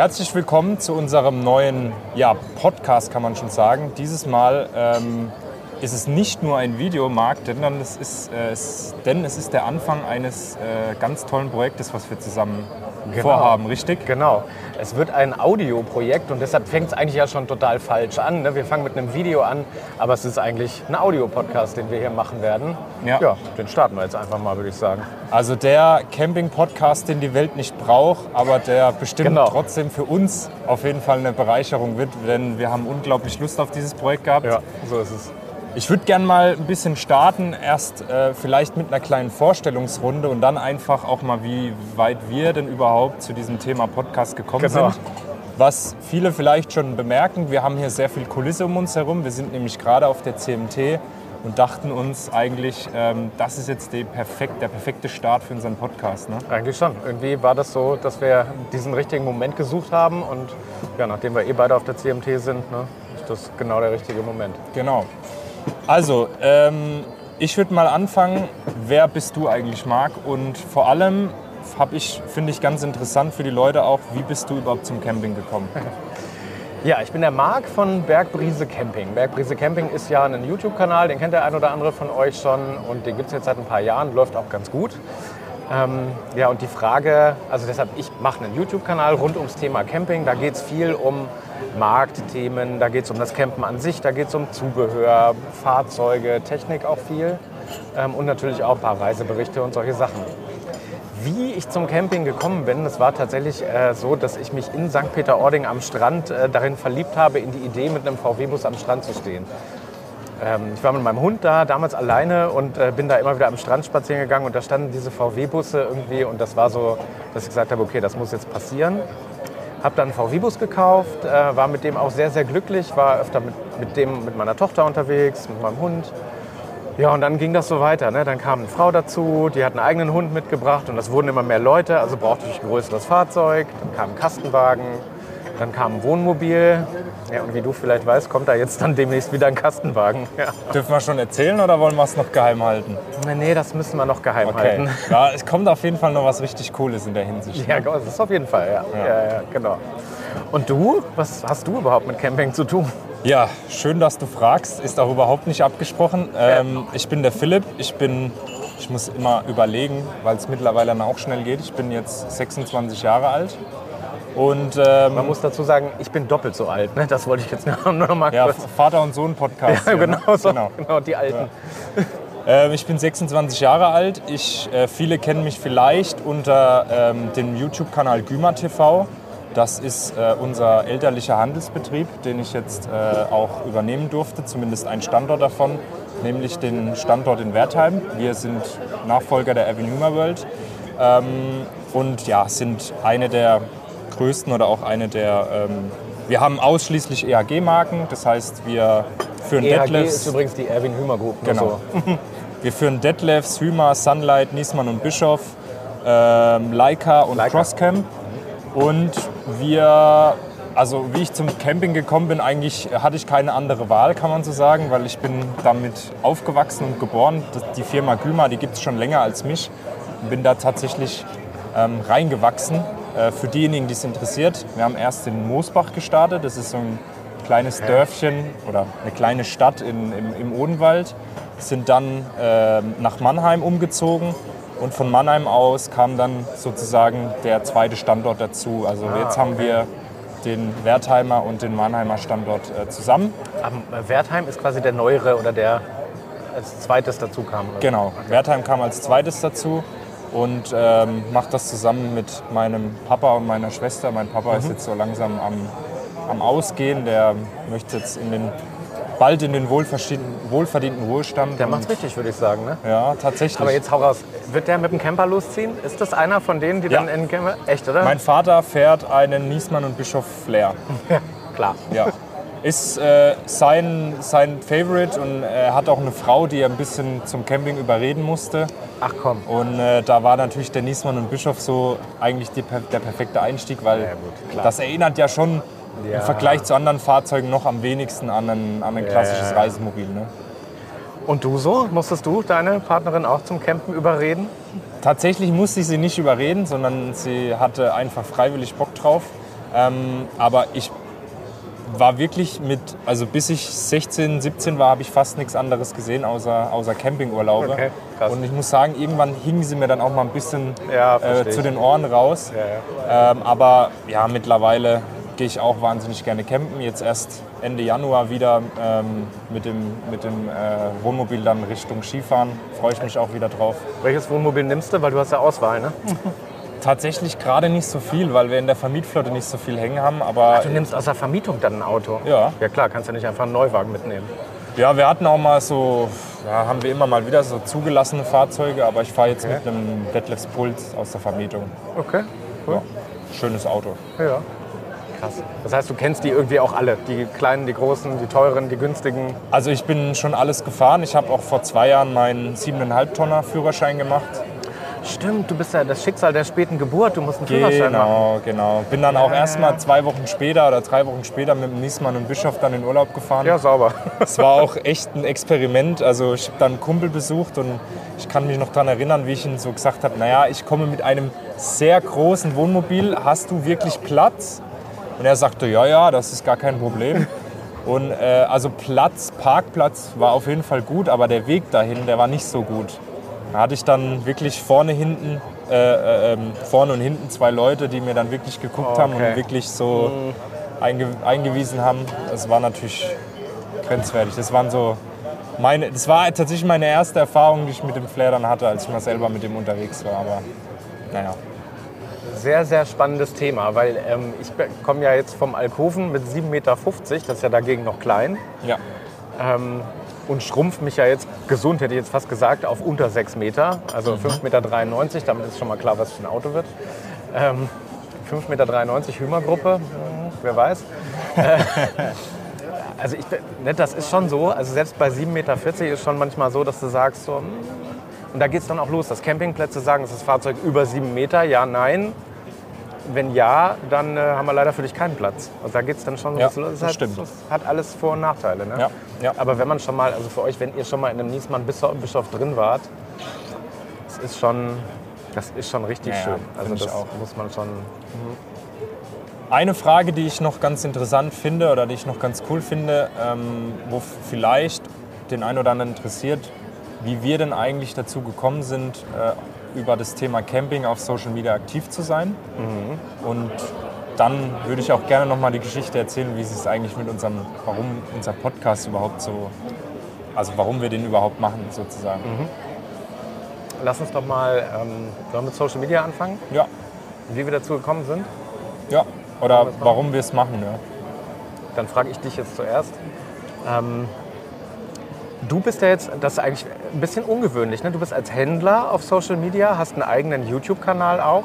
Herzlich willkommen zu unserem neuen ja, Podcast, kann man schon sagen. Dieses Mal ähm, ist es nicht nur ein Videomarkt, denn es ist, äh, es, denn es ist der Anfang eines äh, ganz tollen Projektes, was wir zusammen Genau. vorhaben, richtig? Genau. Es wird ein Audioprojekt und deshalb fängt es eigentlich ja schon total falsch an. ne? Wir fangen mit einem Video an, aber es ist eigentlich ein Audiopodcast, den wir hier machen werden. Ja. ja, den starten wir jetzt einfach mal, würde ich sagen. Also der Camping-Podcast, den die Welt nicht braucht, aber der bestimmt Genau. trotzdem für uns auf jeden Fall eine Bereicherung wird, denn wir haben unglaublich Lust auf dieses Projekt gehabt. so ist es. Ich würde gerne mal ein bisschen starten, erst äh, vielleicht mit einer kleinen Vorstellungsrunde und dann einfach auch mal, wie weit wir denn überhaupt zu diesem Thema Podcast gekommen Genau. sind. Was viele vielleicht schon bemerken, wir haben hier sehr viel Kulisse um uns herum. Wir sind nämlich gerade auf der CMT und dachten uns eigentlich, ähm, das ist jetzt perfekt, der perfekte Start für unseren Podcast. Ne? Eigentlich schon. Irgendwie war das so, dass wir diesen richtigen Moment gesucht haben und ja, nachdem wir eh beide auf der CMT sind, ne, ist das genau der richtige Moment. Genau. Also, ähm, ich würde mal anfangen. Wer bist du eigentlich, Marc? Und vor allem habe ich, finde ich ganz interessant für die Leute auch, wie bist du überhaupt zum Camping gekommen? Ja, ich bin der Marc von Bergbrise Camping. Bergbrise Camping ist ja ein YouTube-Kanal, den kennt der ein oder andere von euch schon und den gibt es jetzt seit ein paar Jahren, läuft auch ganz gut. Ähm, ja, und die Frage, also deshalb, ich mache einen YouTube-Kanal rund ums Thema Camping. Da geht es viel um Marktthemen, da geht es um das Campen an sich, da geht es um Zubehör, Fahrzeuge, Technik auch viel ähm, und natürlich auch ein paar Reiseberichte und solche Sachen. Wie ich zum Camping gekommen bin, das war tatsächlich äh, so, dass ich mich in St. Peter-Ording am Strand äh, darin verliebt habe, in die Idee, mit einem VW-Bus am Strand zu stehen. Ähm, ich war mit meinem Hund da, damals alleine und äh, bin da immer wieder am Strand spazieren gegangen und da standen diese VW-Busse irgendwie und das war so, dass ich gesagt habe, okay, das muss jetzt passieren. Habe dann einen VW-Bus gekauft, äh, war mit dem auch sehr, sehr glücklich, war öfter mit, mit, dem, mit meiner Tochter unterwegs, mit meinem Hund. Ja, und dann ging das so weiter. Ne? Dann kam eine Frau dazu, die hat einen eigenen Hund mitgebracht und das wurden immer mehr Leute, also brauchte ich ein größeres Fahrzeug. Dann kam ein Kastenwagen, dann kam ein Wohnmobil. Ja, und wie du vielleicht weißt, kommt da jetzt dann demnächst wieder ein Kastenwagen. Ja. Dürfen wir schon erzählen oder wollen wir es noch geheim halten? Nee, das müssen wir noch geheim halten. Ja, es kommt auf jeden Fall noch was richtig Cooles in der Hinsicht. Ja, das ist auf jeden Fall, ja. ja. ja, genau. Und du, was hast du überhaupt mit Camping zu tun? Ja, schön, dass du fragst. Ist auch überhaupt nicht abgesprochen. Ähm, ich bin der Philipp. Ich bin, ich muss immer überlegen, weil es mittlerweile auch schnell geht. Ich bin jetzt 26 Jahre alt. Und ähm, Man muss dazu sagen, ich bin doppelt so alt. Ne? Das wollte ich jetzt nur noch mal ja, kurz. Vater und Sohn Podcast. Ja, hier, ne? genau, so, genau. genau. die Alten. Ähm, ich bin 26 Jahre alt. Ich, äh, viele kennen mich vielleicht unter ähm, dem YouTube-Kanal Gümer TV. Das ist äh, unser elterlicher Handelsbetrieb, den ich jetzt äh, auch übernehmen durfte, zumindest ein Standort davon, nämlich den Standort in Wertheim. Wir sind Nachfolger der Avenue World ähm, und ja, sind eine der größten oder auch eine der. Ähm, wir haben ausschließlich EAG-Marken, das heißt, wir führen EHG Detlefs. ist übrigens die Erwin Hümer Group. nur Genau. So. Wir führen Detlefs, Hümer, Sunlight, Niesmann und Bischof, ähm, Leica und Leica. Crosscamp. Und wir, also wie ich zum Camping gekommen bin, eigentlich hatte ich keine andere Wahl, kann man so sagen, weil ich bin damit aufgewachsen und geboren. Die Firma Gümer, die gibt es schon länger als mich. Bin da tatsächlich ähm, reingewachsen. Äh, für diejenigen, die es interessiert, wir haben erst in Moosbach gestartet. Das ist so ein kleines Dörfchen oder eine kleine Stadt in, im, im Odenwald. Sind dann ähm, nach Mannheim umgezogen und von Mannheim aus kam dann sozusagen der zweite Standort dazu. Also jetzt haben wir den Wertheimer und den Mannheimer Standort äh, zusammen. Am äh, Wertheim ist quasi der neuere oder der als zweites dazu kam. oder? Genau, Wertheim kam als zweites dazu und ähm, macht das zusammen mit meinem Papa und meiner Schwester. Mein Papa ist jetzt so langsam am, am Ausgehen, der möchte jetzt in den, bald in den wohlverdienten, wohlverdienten Ruhestand. Der macht's richtig, würde ich sagen. Ne? Ja, tatsächlich. Aber jetzt hau raus. Wird der mit dem Camper losziehen? Ist das einer von denen, die Ja. dann in den Camper. Echt, oder? mein Vater fährt einen Niesmann und Bischof Flair. Klar. Ja. Ist äh, sein, sein Favorite und er hat auch eine Frau, die er ein bisschen zum Camping überreden musste. Ach komm. Und äh, da war natürlich der Niesmann und Bischof so eigentlich die, der perfekte Einstieg, weil Ja, gut, das erinnert ja schon Ja. im Vergleich zu anderen Fahrzeugen noch am wenigsten an ein, an ein klassisches Ja. Reisemobil. Ne? Und du so? Musstest du deine Partnerin auch zum Campen überreden? Tatsächlich musste ich sie nicht überreden, sondern sie hatte einfach freiwillig Bock drauf. Ähm, aber ich war wirklich mit, also bis ich 16, 17 war, habe ich fast nichts anderes gesehen außer, außer Campingurlaube. Okay, krass. Und ich muss sagen, irgendwann hingen sie mir dann auch mal ein bisschen Ja, äh, zu den Ohren raus. Ja, Ähm, aber ja, mittlerweile gehe ich auch wahnsinnig gerne campen. Jetzt erst Ende Januar wieder ähm, mit dem, mit dem äh, Wohnmobil dann Richtung Skifahren. Freue ich mich auch wieder drauf. Welches Wohnmobil nimmst du? Weil du hast ja Auswahl, ne? Tatsächlich gerade nicht so viel, weil wir in der Vermietflotte nicht so viel hängen haben. Aber Du nimmst aus der Vermietung dann ein Auto? Ja. Ja klar, kannst ja nicht einfach einen Neuwagen mitnehmen. ja, wir hatten auch mal so, ja, haben wir immer mal wieder so zugelassene Fahrzeuge. Aber ich fahre jetzt Okay. mit einem Detlefs Puls aus der Vermietung. Okay, cool. Ja, schönes Auto. Ja. Krass. Das heißt, du kennst die irgendwie auch alle? Die kleinen, die großen, die teuren, die günstigen? Also ich bin schon alles gefahren. Ich habe auch vor zwei Jahren meinen 7,5 Tonner Führerschein gemacht. Stimmt, du bist ja das Schicksal der späten Geburt. Du musst einen Führerschein machen. Genau, genau. Bin dann auch erst mal zwei Wochen später oder drei Wochen später mit dem Niesmann und Bischof dann in Urlaub gefahren. Ja, sauber. Es war auch echt ein Experiment. Also ich habe dann einen Kumpel besucht und ich kann mich noch daran erinnern, wie ich ihm so gesagt habe, naja, ich komme mit einem sehr großen Wohnmobil, hast du wirklich Platz? Und er sagte, ja, ja, das ist gar kein Problem. Und äh, also Platz, Parkplatz war auf jeden Fall gut, aber der Weg dahin, der war nicht so gut. Da hatte ich dann wirklich vorne, hinten, äh, äh, ähm, vorne und hinten zwei Leute, die mir dann wirklich geguckt haben Okay. und wirklich so einge eingewiesen haben. Das war natürlich grenzwertig. Das waren so meine, das war tatsächlich meine erste Erfahrung, die ich mit dem Flair dann hatte, als ich mal selber mit dem unterwegs war. Aber naja. Sehr, sehr spannendes Thema, weil ähm, ich komme ja jetzt vom Alkoven mit 7,50 Meter, das ist ja dagegen noch klein. Ja. Ähm, und schrumpft mich ja jetzt gesund, hätte ich jetzt fast gesagt, auf unter 6 Meter. Also 5,93 Meter, damit ist schon mal klar, was für ein Auto wird. Ähm, 5,93 Meter Hümergruppe, hm, wer weiß. Äh, also ich, ne, das ist schon so, also selbst bei 7,40 Meter ist schon manchmal so, dass du sagst so, hm, und da geht es dann auch los, dass Campingplätze sagen, ist das Fahrzeug über 7 Meter, ja, nein. Wenn ja, dann äh, haben wir leider für dich keinen Platz. Und da geht es dann schon Ja, das ist das halt, stimmt. Das hat alles Vor- und Nachteile. Ne? Ja, ja. Aber wenn man schon mal, also für euch, wenn ihr schon mal in einem Niesmann Bischof Bischof drin wart, das ist schon, das ist schon richtig Ja, schön. Also das muss man schon. Eine Frage, die ich noch ganz interessant finde oder die ich noch ganz cool finde, ähm, wo vielleicht den einen oder anderen interessiert, wie wir denn eigentlich dazu gekommen sind, äh, über das Thema Camping auf Social Media aktiv zu sein. Und dann würde ich auch gerne noch mal die Geschichte erzählen, wie es ist eigentlich mit unserem, warum unser Podcast überhaupt so, also warum wir den überhaupt machen sozusagen. Lass uns doch mal, ähm, wir mit Social Media anfangen? Ja, Wie wir dazu gekommen sind? ja. Oder warum wir es machen. Ja. Dann frage ich dich jetzt zuerst. Ähm, du bist ja jetzt, das ist eigentlich ein bisschen ungewöhnlich, ne? Du bist als Händler auf Social Media, hast einen eigenen YouTube-Kanal auch.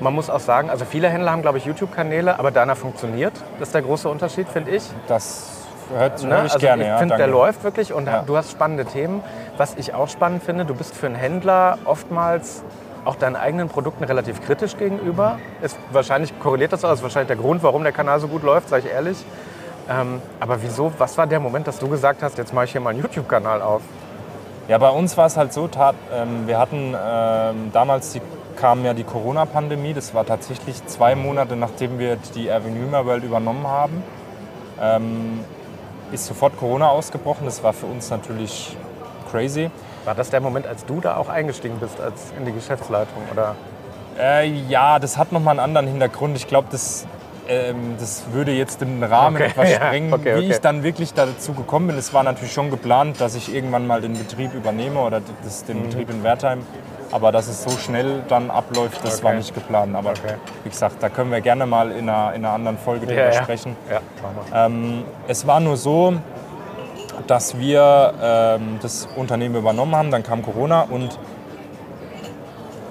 Man muss auch sagen, also viele Händler haben, glaube ich, YouTube-Kanäle, aber deiner funktioniert. Das ist der große Unterschied, finde ich. Das hört Ne? ich Also gerne. ich ja, finde, der läuft wirklich und Ja. du hast spannende Themen. Was ich auch spannend finde, du bist für einen Händler oftmals auch deinen eigenen Produkten relativ kritisch gegenüber. Ist wahrscheinlich korreliert das auch, ist wahrscheinlich der Grund, warum der Kanal so gut läuft, sage ich ehrlich. Ähm, aber wieso, was war der Moment, dass du gesagt hast, jetzt mache ich hier mal einen YouTube-Kanal auf? Ja, bei uns war es halt so, tat, ähm, wir hatten ähm, damals, die, kam ja die Corona-Pandemie, das war tatsächlich zwei Monate, nachdem wir die Avenue World übernommen haben, ähm, ist sofort Corona ausgebrochen. Das war für uns natürlich crazy. War das der Moment, als du da auch eingestiegen bist als in die Geschäftsleitung? Oder? Äh, ja, das hat nochmal einen anderen Hintergrund. Ich glaube, das, ähm, das würde jetzt den Rahmen Okay, etwas ja, sprengen, okay, wie okay. ich dann wirklich dazu gekommen bin. Es war natürlich schon geplant, dass ich irgendwann mal den Betrieb übernehme oder das, den Mhm. Betrieb in Wertheim. Aber dass es so schnell dann abläuft, das war Okay. nicht geplant. Aber Okay. wie gesagt, da können wir gerne mal in einer, in einer anderen Folge drüber sprechen. Ja, mal. Ähm, es war nur so, dass wir ähm, das Unternehmen übernommen haben, dann kam Corona und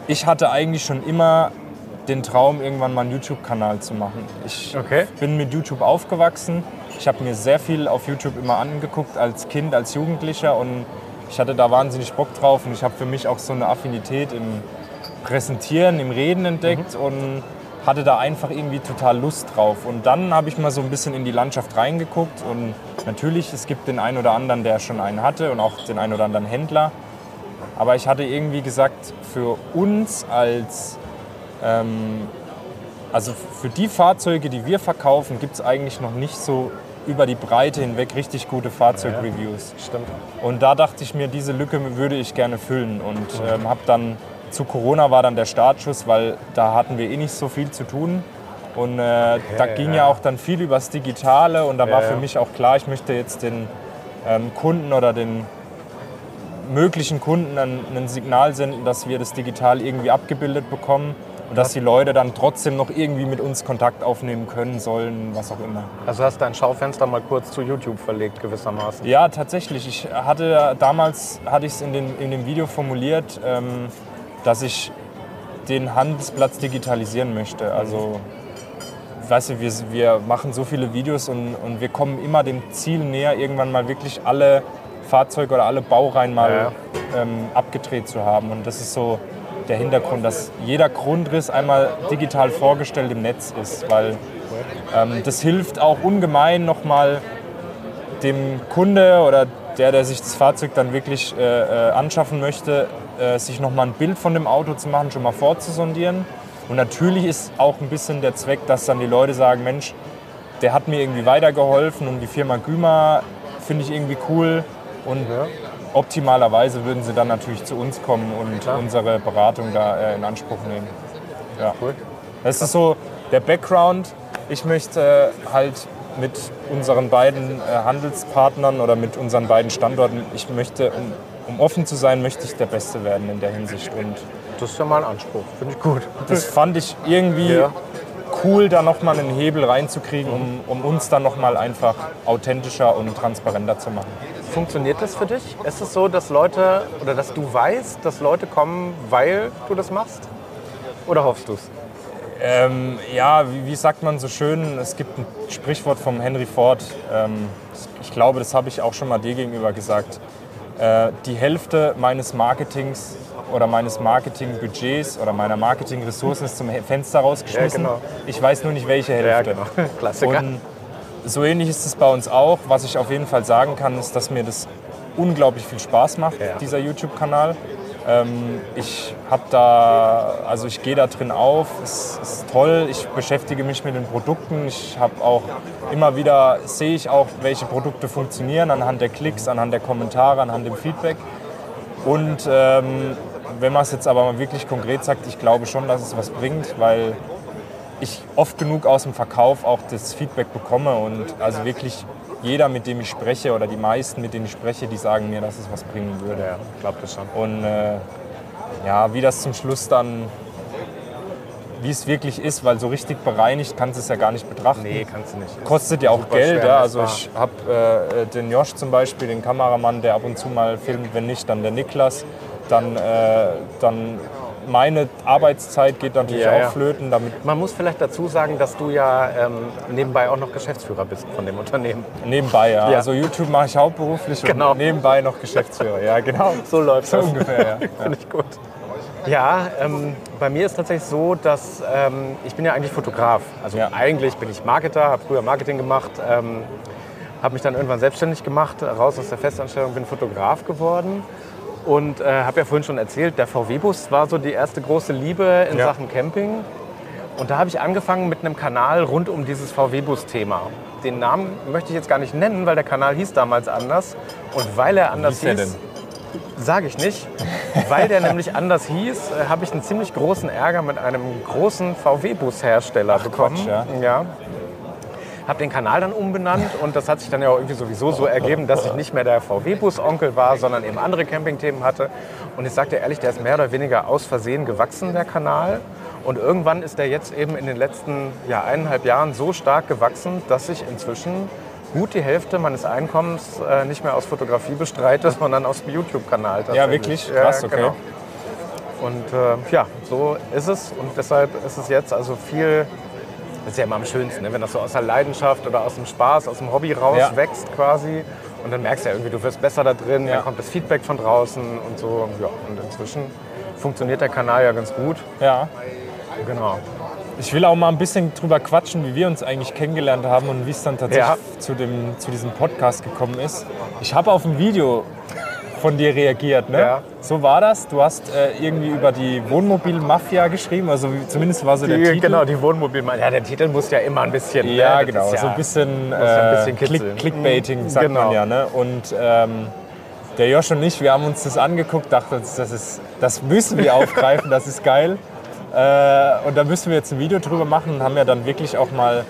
ich hatte eigentlich schon immer den Traum, irgendwann mal einen YouTube-Kanal zu machen. Ich Okay. bin mit YouTube aufgewachsen. Ich habe mir sehr viel auf YouTube immer angeguckt, als Kind, als Jugendlicher und ich hatte da wahnsinnig Bock drauf und ich habe für mich auch so eine Affinität im Präsentieren, im Reden entdeckt und hatte da einfach irgendwie total Lust drauf. Und dann habe ich mal so ein bisschen in die Landschaft reingeguckt und natürlich, es gibt den einen oder anderen, der schon einen hatte und auch den einen oder anderen Händler. Aber ich hatte irgendwie gesagt, für uns als, ähm, also für die Fahrzeuge, die wir verkaufen, gibt es eigentlich noch nicht so über die Breite hinweg richtig gute Fahrzeugreviews. Stimmt. Und da dachte ich mir, diese Lücke würde ich gerne füllen und ähm, habe dann zu Corona war dann der Startschuss, weil da hatten wir eh nicht so viel zu tun. Und äh, da ging ja auch dann viel übers Digitale und da war Ja, für ja. mich auch klar, ich möchte jetzt den ähm, Kunden oder den möglichen Kunden ein, ein Signal senden, dass wir das digital irgendwie abgebildet bekommen und dass die Leute dann trotzdem noch irgendwie mit uns Kontakt aufnehmen können sollen, was auch immer. Also hast dein Schaufenster mal kurz zu YouTube verlegt gewissermaßen. Ja, tatsächlich. Ich hatte damals hatte ich es in, den, in dem Video formuliert, ähm, dass ich den Handelsplatz digitalisieren möchte. Also, weißt du, wir, wir machen so viele Videos und, und wir kommen immer dem Ziel näher, irgendwann mal wirklich alle Fahrzeuge oder alle Baureihen mal Ja, Ähm, abgedreht zu haben. Und das ist so der Hintergrund, dass jeder Grundriss einmal digital vorgestellt im Netz ist, weil ähm, das hilft auch ungemein nochmal dem Kunde oder der, der sich das Fahrzeug dann wirklich äh, äh, anschaffen möchte, äh, sich nochmal ein Bild von dem Auto zu machen, schon mal vorzusondieren. Und natürlich ist auch ein bisschen der Zweck, dass dann die Leute sagen, Mensch, der hat mir irgendwie weitergeholfen und die Firma Gümer finde ich irgendwie cool. Und. Optimalerweise würden sie dann natürlich zu uns kommen und Klar. unsere Beratung da äh, in Anspruch nehmen. Ja. Cool. Das ist so der Background. Ich möchte halt mit unseren beiden äh, Handelspartnern oder mit unseren beiden Standorten, ich möchte, um, um offen zu sein, möchte ich der Beste werden in der Hinsicht. Und Das ist ja mal ein Anspruch. Finde ich gut. das fand ich irgendwie Ja. cool, da nochmal einen Hebel reinzukriegen, um, um uns dann nochmal einfach authentischer und transparenter zu machen. Funktioniert das für dich? Ist es so, dass Leute oder dass du weißt, dass Leute kommen, weil du das machst? Oder hoffst du es? Ähm, ja, wie, wie sagt man so schön, es gibt ein Sprichwort vom Henry Ford. Ähm, ich glaube, das habe ich auch schon mal dir gegenüber gesagt. Äh, die Hälfte meines Marketings oder meines Marketingbudgets oder meiner Marketingressourcen ist zum Fenster rausgeschmissen. Ja, genau. Ich weiß nur nicht, welche Hälfte. Klassiker. Und so ähnlich ist es bei uns auch. Was ich auf jeden Fall sagen kann, ist, dass mir das unglaublich viel Spaß macht, Ja. dieser YouTube-Kanal. Ähm, ich habe da, also ich gehe da drin auf, es ist toll, ich beschäftige mich mit den Produkten, ich habe auch immer wieder, sehe ich auch, welche Produkte funktionieren anhand der Klicks, anhand der Kommentare, anhand dem Feedback. Und ähm, wenn man es jetzt aber mal wirklich konkret sagt, ich glaube schon, dass es was bringt, weil ich oft genug aus dem Verkauf auch das Feedback bekomme und also wirklich jeder, mit dem ich spreche oder die meisten, mit denen ich spreche, die sagen mir, dass es was bringen würde. Ja, ich glaube das schon. Und äh, ja, wie das zum Schluss dann, wie es wirklich ist, weil so richtig bereinigt kannst du es ja gar nicht betrachten. Nee, kannst du nicht. Kostet ja auch Geld. Ja. Also ich habe äh, den Josh zum Beispiel, den Kameramann, der ab und zu mal filmt, wenn nicht, dann der Niklas. Dann, äh, dann meine Arbeitszeit geht natürlich Ja, auch ja. flöten. Damit Man muss vielleicht dazu sagen, dass du ja ähm, nebenbei auch noch Geschäftsführer bist von dem Unternehmen. nebenbei, ja. Ja. Also YouTube mache ich hauptberuflich Genau. und nebenbei noch Geschäftsführer. Ja, genau. So läuft So das. ungefähr, ja. Finde ich gut. Ja, ähm, bei mir ist tatsächlich so, dass ähm, ich bin ja eigentlich Fotograf. Also Ja. eigentlich bin ich Marketer, habe früher Marketing gemacht, ähm, habe mich dann irgendwann selbstständig gemacht, raus aus der Festanstellung, bin Fotograf geworden und äh, habe ja vorhin schon erzählt, der VW-Bus war so die erste große Liebe in Ja. Sachen Camping. Und da habe ich angefangen mit einem Kanal rund um dieses VW-Bus-Thema. Den Namen möchte ich jetzt gar nicht nennen, weil der Kanal hieß damals anders. Und weil er anders hieß der hieß, Sage ich nicht. Weil der nämlich anders hieß, äh, habe ich einen ziemlich großen Ärger mit einem großen VW-Bus-Hersteller bekommen. Quatsch, ja. ja. Habe den Kanal dann umbenannt und das hat sich dann ja auch irgendwie sowieso so ergeben, dass ich nicht mehr der VW-Bus-Onkel war, sondern eben andere Campingthemen hatte. Und ich sagte ehrlich, der ist mehr oder weniger aus Versehen gewachsen, der Kanal. Und irgendwann ist der jetzt eben in den letzten ja, eineinhalb Jahren so stark gewachsen, dass ich inzwischen gut die Hälfte meines Einkommens äh, nicht mehr aus Fotografie bestreite, sondern aus dem YouTube-Kanal. Ja, wirklich? Krass, okay. genau. Und äh, ja, so ist es. Und deshalb ist es jetzt also viel, das ist ja immer am schönsten, ne? wenn das so aus der Leidenschaft oder aus dem Spaß, aus dem Hobby raus Ja. wächst quasi. Und dann merkst du ja irgendwie, du wirst besser da drin, Ja. dann kommt das Feedback von draußen und so. Ja, und inzwischen funktioniert der Kanal ja ganz gut. Ja. Genau. Ich will auch mal ein bisschen drüber quatschen, wie wir uns eigentlich kennengelernt haben und wie es dann tatsächlich Ja. zu, dem, zu diesem Podcast gekommen ist. Ich habe auf ein Video von dir reagiert. Ne? Ja. So war das. Du hast äh, irgendwie über die Wohnmobil-Mafia geschrieben, also zumindest war so der Die, Titel. genau, die Wohnmobil. Ja, der Titel muss ja immer ein bisschen. Ja, ne? Genau. ja- so ein bisschen, ja ein äh, bisschen kitzeln. Click, Clickbaiting, sagt Genau. man ja. Ne? Und ähm, der Josh und ich, wir haben uns das angeguckt, dachten uns, das, ist, das müssen wir aufgreifen, das ist geil. Äh, und da müssen wir jetzt ein Video drüber machen und haben ja dann wirklich auch mal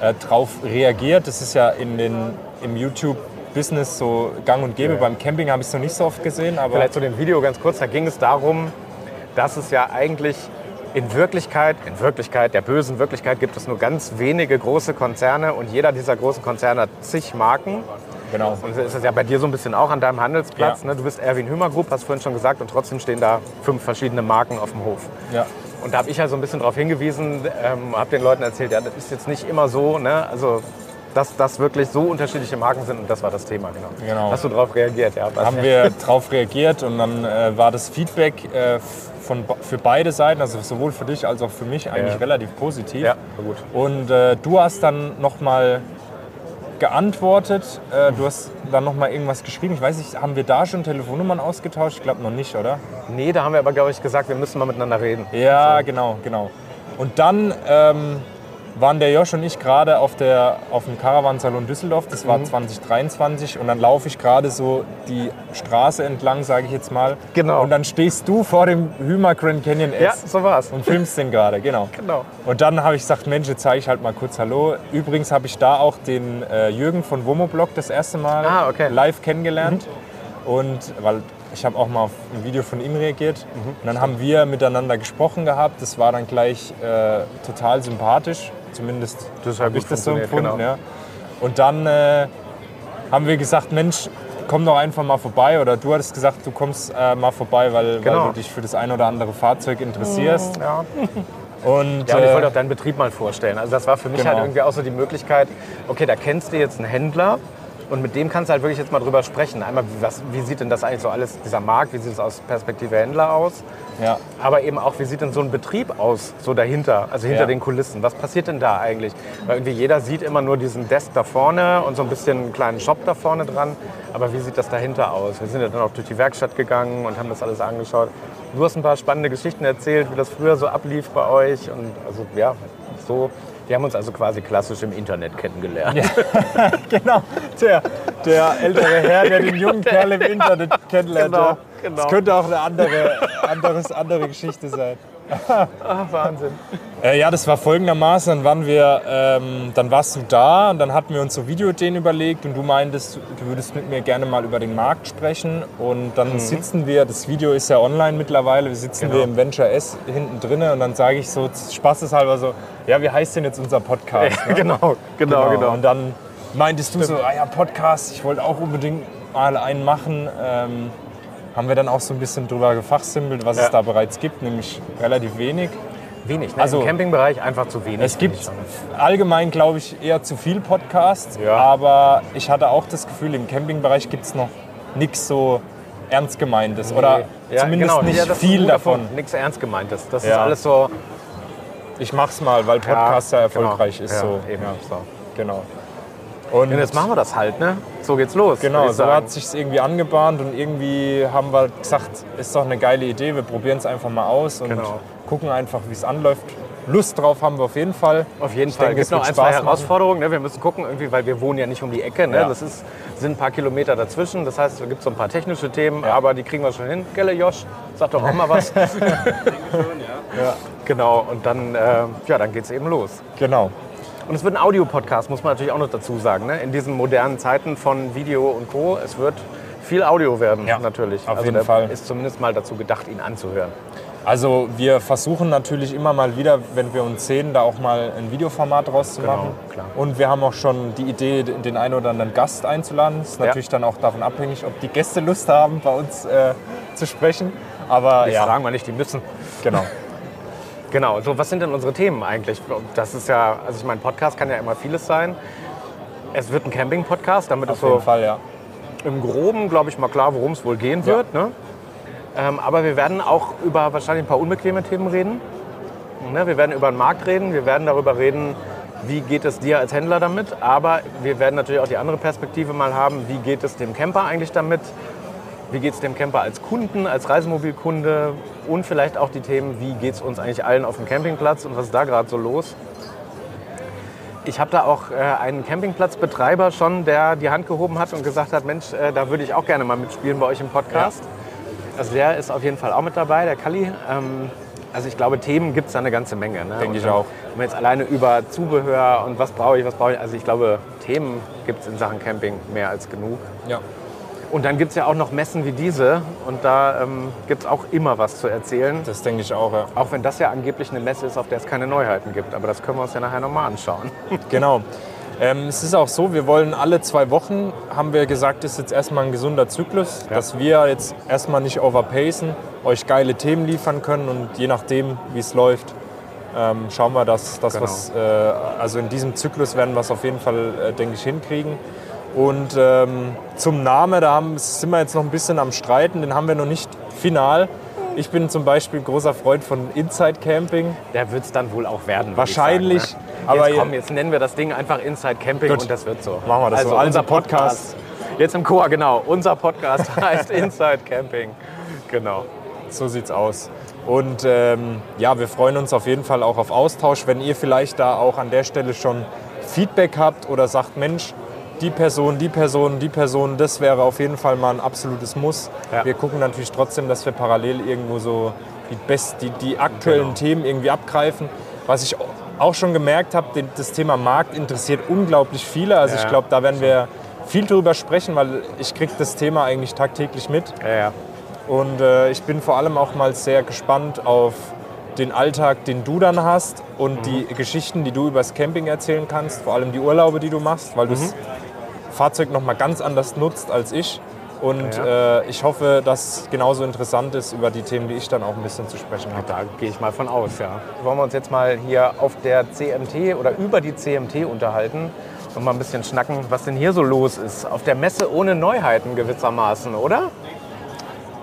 äh, drauf reagiert. Das ist ja in den, im YouTube-Business so gang und gäbe. Beim Camping habe ich es noch nicht so oft gesehen, aber Vielleicht zu dem Video ganz kurz. Da ging es darum, dass es ja eigentlich in Wirklichkeit, in Wirklichkeit, der bösen Wirklichkeit gibt es nur ganz wenige große Konzerne und jeder dieser großen Konzerne hat zig Marken. genau. Und so ist es ja bei dir so ein bisschen auch an deinem Handelsplatz. Ja. Ne? Du bist Erwin Hümer Group, hast vorhin schon gesagt, und trotzdem stehen da fünf verschiedene Marken auf dem Hof. Ja. Und da habe ich ja so ein bisschen darauf hingewiesen, ähm, habe den Leuten erzählt, ja, das ist jetzt nicht immer so, ne? also dass das wirklich so unterschiedliche Marken sind und das war das Thema, genau. Genau. Hast du darauf reagiert, ja? Was- haben wir darauf reagiert und dann äh, war das Feedback äh, von, für beide Seiten, also sowohl für dich als auch für mich, eigentlich Ja. relativ positiv. Ja, war gut. Und äh, du hast dann nochmal geantwortet, äh, du hast dann nochmal irgendwas geschrieben. Ich weiß nicht, haben wir da schon Telefonnummern ausgetauscht? Ich glaube noch nicht, oder? Nee, da haben wir aber, glaube ich, gesagt, wir müssen mal miteinander reden. Ja, genau, genau. Und dann ähm, waren der Josh und ich gerade auf, der- auf dem Caravansalon Düsseldorf, das Mhm. war 2023, und dann laufe ich gerade so die Straße entlang, sage ich jetzt mal. Genau. Und dann stehst du vor dem Hümer Grand Canyon Ja, S so war's. und filmst den gerade, genau. Genau. Und dann habe ich gesagt, Mensch, jetzt zeige ich halt mal kurz Hallo. Übrigens habe ich da auch den äh, Jürgen von Womoblog das erste Mal Ah, okay. live kennengelernt. Und weil ich habe auch mal auf ein Video von ihm reagiert. Mhm. Und dann haben wir miteinander gesprochen gehabt. Das war dann gleich äh, total sympathisch. Zumindest habe ich das so empfunden. genau. Ja. Und dann äh, haben wir gesagt, Mensch, komm doch einfach mal vorbei. Oder du hattest gesagt, du kommst äh, mal vorbei, weil, Genau. weil du dich für das ein oder andere Fahrzeug interessierst. Ja. Und, Ja, und ich äh, wollte auch deinen Betrieb mal vorstellen. Also das war für mich Genau. halt irgendwie auch so die Möglichkeit, okay, da kennst du jetzt einen Händler und mit dem kannst du halt wirklich jetzt mal drüber sprechen. Einmal, wie, was, wie sieht denn das eigentlich so alles, dieser Markt, wie sieht es aus Perspektive Händler aus? ja. Aber eben auch, wie sieht denn so ein Betrieb aus, so dahinter, also hinter Ja. den Kulissen? Was passiert denn da eigentlich? Weil irgendwie jeder sieht immer nur diesen Desk da vorne und so ein bisschen einen kleinen Shop da vorne dran. Aber wie sieht das dahinter aus? Wir sind ja dann auch durch die Werkstatt gegangen und haben das alles angeschaut. Du hast ein paar spannende Geschichten erzählt, wie das früher so ablief bei euch. Und also ja, so. Wir haben uns also quasi klassisch im Internet kennengelernt. Genau, der, der ältere Herr, der den jungen Kerl im Internet kennenlernt. Genau, ja. genau. Das könnte auch eine andere, anderes, andere Geschichte sein. Ach, Wahnsinn. Äh, ja, das war folgendermaßen, dann waren wir, ähm, dann warst du da und dann hatten wir uns so Videoideen überlegt und du meintest, du würdest mit mir gerne mal über den Markt sprechen und dann sitzen wir, das Video ist ja online mittlerweile, wir sitzen Genau. wir im Venture S hinten drinne und dann sage ich so spaßeshalber so, ja, wie heißt denn jetzt unser Podcast? ne? genau, genau, genau. Und dann meintest du so, ah ja, Podcast, ich wollte auch unbedingt mal einen machen. Ähm, haben wir dann auch so ein bisschen drüber gefachsimpelt, was Ja. es da bereits gibt, nämlich relativ wenig. Wenig, ne? Also- Im Campingbereich einfach zu wenig. Es gibt allgemein, glaube ich, eher zu viel Podcasts, Ja. aber ich hatte auch das Gefühl, im Campingbereich gibt es noch nichts so ernst gemeintes oder Ja, zumindest genau. nicht viel davon. Punkt. Nichts ernst gemeintes. Das ist alles so. Ich mach's mal, weil Podcast ja, erfolgreich genau. ist. Ja, so. Eben. So. genau. Und Und jetzt machen wir das halt, ne? So geht's los. Genau, ich so hat sich irgendwie angebahnt und irgendwie haben wir gesagt, ist doch eine geile Idee, wir probieren es einfach mal aus und Genau. gucken einfach, wie es anläuft. Lust drauf haben wir auf jeden Fall. Auf jeden Ich Fall. denke, Es es gibt noch ein, zwei. Herausforderungen. Ne? Wir müssen gucken, irgendwie, weil wir wohnen ja nicht um die Ecke. Ne? Ja. Das ist, sind ein paar Kilometer dazwischen. Das heißt, es gibt so ein paar technische Themen, aber die kriegen wir schon hin. Gelle Josh, sag doch auch mal was. ja. Genau, und dann, äh, ja, dann geht's eben los. Genau. Und es wird ein Audiopodcast, muss man natürlich auch noch dazu sagen. Ne? In diesen modernen Zeiten von Video und Co. Es wird viel Audio werden, Ja, natürlich. auf also jeden Fall. ist zumindest mal dazu gedacht, ihn anzuhören. Also wir versuchen natürlich immer mal wieder, wenn wir uns sehen, da auch mal ein Videoformat draus zu Genau, machen. klar. Und wir haben auch schon die Idee, den einen oder anderen Gast einzuladen. Das ist Ja. natürlich dann auch davon abhängig, ob die Gäste Lust haben, bei uns äh, zu sprechen. Aber Das ja, sagen wir nicht, die müssen. genau. Genau, so was sind denn unsere Themen eigentlich? Das ist ja, also ich meine, Podcast kann ja immer vieles sein. Es wird ein Camping-Podcast, damit Auf ist so Fall, ja. im Groben, glaube ich, mal klar, worum es wohl gehen Ja. wird. Ne? Ähm, aber wir werden auch über wahrscheinlich ein paar unbequeme Themen reden. Ne? Wir werden über den Markt reden, wir werden darüber reden, wie geht es dir als Händler damit. Aber wir werden natürlich auch die andere Perspektive mal haben, wie geht es dem Camper eigentlich damit. Wie geht es dem Camper als Kunden, als Reisemobilkunde und vielleicht auch die Themen, wie geht es uns eigentlich allen auf dem Campingplatz und was ist da gerade so los. Ich habe da auch äh, einen Campingplatzbetreiber schon, der die Hand gehoben hat und gesagt hat, Mensch, äh, da würde ich auch gerne mal mitspielen bei euch im Podcast. Also der ist auf jeden Fall auch mit dabei, der Kalli. Ähm, also ich glaube, Themen gibt es da eine ganze Menge. Ne? Denke ich auch. Wenn wir jetzt alleine über Zubehör und was brauche ich, was brauche ich, also ich glaube, Themen gibt es in Sachen Camping mehr als genug. Ja. Und dann gibt es ja auch noch Messen wie diese und da ähm, gibt es auch immer was zu erzählen. Das denke ich auch, ja. Auch wenn das ja angeblich eine Messe ist, auf der es keine Neuheiten gibt. Aber das können wir uns ja nachher nochmal anschauen. Genau. Ähm, es ist auch so, wir wollen alle zwei Wochen, haben wir gesagt, ist jetzt erstmal ein gesunder Zyklus, Ja. dass wir jetzt erstmal nicht overpacen, euch geile Themen liefern können und je nachdem, wie es läuft, ähm, schauen wir, dass das Genau. was, äh, also in diesem Zyklus werden wir es auf jeden Fall, äh, denke ich, hinkriegen. Und ähm, zum Namen, da haben, sind wir jetzt noch ein bisschen am Streiten, den haben wir noch nicht final. Ich bin zum Beispiel großer Freund von Inside Camping. Der wird es dann wohl auch werden. Wahrscheinlich, Ich sagen, ne? aber jetzt, komm, jetzt nennen wir das Ding einfach Inside Camping Gut. und das wird so. Machen wir das also so. Also Unser Podcast. Podcast. Jetzt im Chor, genau. Unser Podcast heißt Inside Camping. Genau. So sieht's aus. Und ähm, ja, wir freuen uns auf jeden Fall auch auf Austausch. Wenn ihr vielleicht da auch an der Stelle schon Feedback habt oder sagt, Mensch, die Person, die Person, die Person, das wäre auf jeden Fall mal ein absolutes Muss. Ja. Wir gucken natürlich trotzdem, dass wir parallel irgendwo so die, best, die, die aktuellen Genau. Themen irgendwie abgreifen. Was ich auch schon gemerkt habe, das Thema Markt interessiert unglaublich viele. Also Ja. ich glaube, da werden wir viel drüber sprechen, weil ich kriege das Thema eigentlich tagtäglich mit. Ja. Und äh, ich bin vor allem auch mal sehr gespannt auf den Alltag, den du dann hast und die Geschichten, die du übers Camping erzählen kannst, vor allem die Urlaube, die du machst, weil du das Fahrzeug noch mal ganz anders nutzt als ich. Und Ja. äh, ich hoffe, dass es genauso interessant ist über die Themen, die ich dann auch ein bisschen zu sprechen habe. Da gehe ich mal von aus, ja. Wollen wir uns jetzt mal hier auf der CMT oder über die CMT unterhalten und mal ein bisschen schnacken, was denn hier so los ist. Auf der Messe ohne Neuheiten gewissermaßen, oder?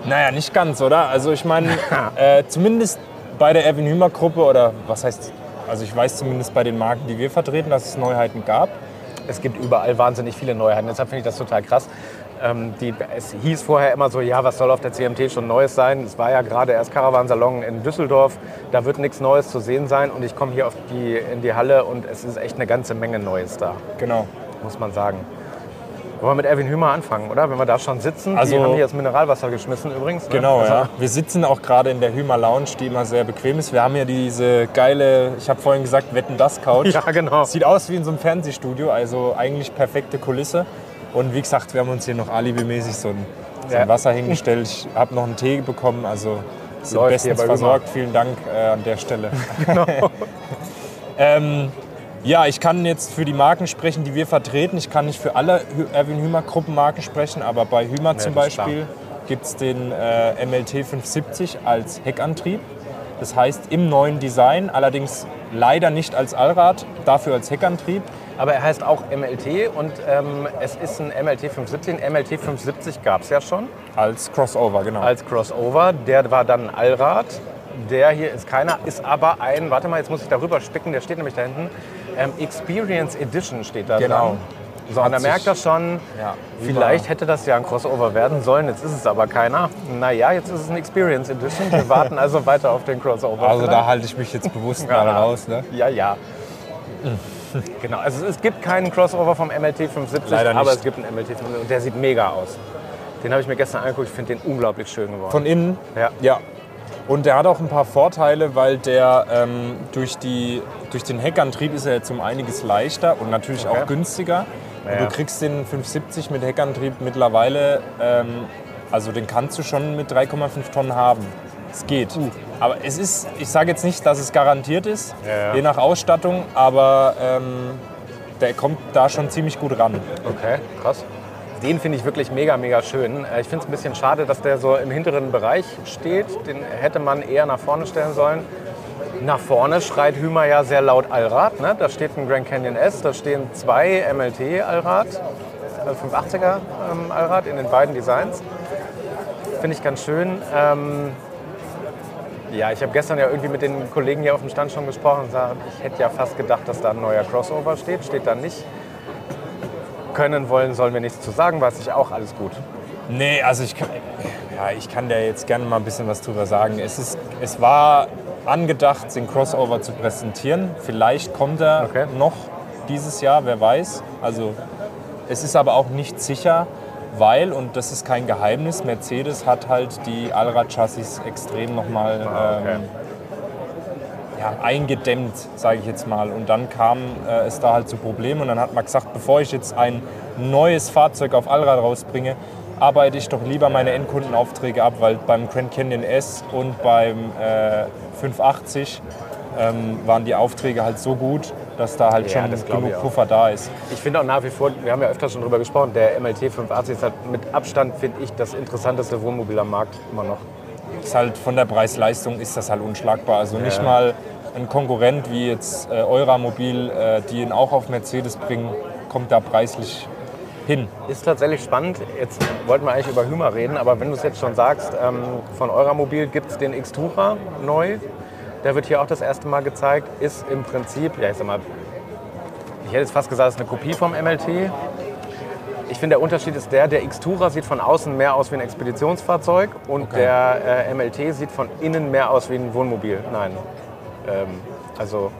Naja, nicht ganz, oder? Also ich meine, äh, zumindest bei der Erwin Hümer Gruppe oder was heißt, also ich weiß zumindest bei den Marken, die wir vertreten, dass es Neuheiten gab. Es gibt überall wahnsinnig viele Neuheiten. Deshalb finde ich das total krass. Ähm, die, es hieß vorher immer so, ja, was soll auf der CMT schon Neues sein? Es war ja gerade erst Caravansalon in Düsseldorf. Da wird nichts Neues zu sehen sein. Und ich komme hier die, in die Halle und es ist echt eine ganze Menge Neues da, Genau. muss man sagen. Wollen wir mit Erwin Hümer anfangen, oder? Wenn wir da schon sitzen. Also- die haben hier das Mineralwasser geschmissen übrigens. Ne? Genau, Also- ja. Wir sitzen auch gerade in der Hümer Lounge, die immer sehr bequem ist. Wir haben hier diese geile, ich habe vorhin gesagt, Wetten das Couch. Ja, genau. Sieht aus wie in so einem Fernsehstudio, also eigentlich perfekte Kulisse. Und wie gesagt, wir haben uns hier noch alibimäßig so ein, so ein Ja. Wasser hingestellt. Ich habe noch einen Tee bekommen, also sind Läuft bestens versorgt. Vielen Dank äh, an der Stelle. ähm, ja, ich kann jetzt für die Marken sprechen, die wir vertreten. Ich kann nicht für alle Erwin Hümer Gruppenmarken sprechen, aber bei Hümer zum ist klar. Beispiel gibt es den äh, MLT 570 als Heckantrieb. Das heißt im neuen Design, allerdings leider nicht als Allrad, dafür als Heckantrieb. Aber er heißt auch MLT und ähm, es ist ein MLT 570. Ein MLT 570 gab es ja schon. Als Crossover, genau. als Crossover. Der war dann Allrad. Der hier ist keiner, ist aber ein, warte mal, jetzt muss ich darüber spicken, der steht nämlich da hinten. Ähm, Experience Edition steht da Genau. dran. So, und da merkt er schon, Ja, vielleicht hätte das ja ein Crossover werden sollen, jetzt ist es aber keiner. Naja, jetzt ist es ein Experience Edition. Wir warten also weiter auf den Crossover. also da vielleicht. halte ich mich jetzt bewusst mal raus. Ne? Ja, ja. genau, also es gibt keinen Crossover vom MLT 570, Leider nicht. aber es gibt einen MLT 570 und der sieht mega aus. Den habe ich mir gestern angeguckt, ich finde den unglaublich schön geworden. Von innen? Ja. Ja. Und der hat auch ein paar Vorteile, weil der ähm, durch, die, durch den Heckantrieb ist er jetzt um einiges leichter und natürlich Okay. auch günstiger. Ja. Und du kriegst den 570 mit Heckantrieb mittlerweile, ähm, also den kannst du schon mit 3,5 Tonnen haben. Es geht. Aber es ist, ich sage jetzt nicht, dass es garantiert ist, Uh. Ja, ja. je nach Ausstattung, aber ähm, der kommt da schon ziemlich gut ran. Okay, krass. Den finde ich wirklich mega, mega schön. Äh, Ich finde es ein bisschen schade, dass der so im hinteren Bereich steht. Den hätte man eher nach vorne stellen sollen. Nach vorne schreit Hümer ja sehr laut Allrad. Ne? Da steht ein Grand Canyon S, da stehen zwei MLT Allrad, äh, 580er ähm, Allrad in den beiden Designs. Finde ich ganz schön. Ähm, ja, ich habe gestern ja irgendwie mit den Kollegen hier auf dem Stand schon gesprochen und gesagt, ich hätte ja fast gedacht, dass da ein neuer Crossover steht. Steht da nicht können wollen, sollen wir nichts zu sagen, weiß ich auch, alles gut. Nee, also ich kann, ja, ich kann da jetzt gerne mal ein bisschen was drüber sagen. Es, ist, es war angedacht, den Crossover zu präsentieren. Vielleicht kommt er Okay. noch dieses Jahr, wer weiß. Also es ist aber auch nicht sicher, weil, und das ist kein Geheimnis, Mercedes hat halt die Allrad-Chassis extrem nochmal Ah, okay. ähm, ja, eingedämmt, sage ich jetzt mal. Und dann kam äh, es da halt zu Problemen und dann hat man gesagt, bevor ich jetzt ein neues Fahrzeug auf Allrad rausbringe, arbeite ich doch lieber meine Endkundenaufträge ab, weil beim Grand Canyon S und beim äh, 580 ähm, waren die Aufträge halt so gut, dass da halt Ja, schon genug. Puffer da ist. Ich finde auch nach wie vor, wir haben ja öfter schon drüber gesprochen, der MLT 580 ist halt mit Abstand, finde ich, das interessanteste Wohnmobil am Markt immer noch. Ist halt von der Preis-Leistung ist das halt unschlagbar. Also nicht Ja. mal ein Konkurrent wie jetzt äh, Euramobil, äh, die ihn auch auf Mercedes bringen, kommt da preislich hin. Ist tatsächlich spannend. Jetzt wollten wir eigentlich über Hümer reden, aber wenn du es jetzt schon sagst, ähm, von Euramobil gibt es den Xtura neu. Der wird hier auch das erste Mal gezeigt. Ist im Prinzip, ja, ich sag mal, ich hätte jetzt fast gesagt, es ist eine Kopie vom MLT. Ich finde, der Unterschied ist der, der Xtura sieht von außen mehr aus wie ein Expeditionsfahrzeug und Okay. der äh, MLT sieht von innen mehr aus wie ein Wohnmobil. Nein. Ähm, also,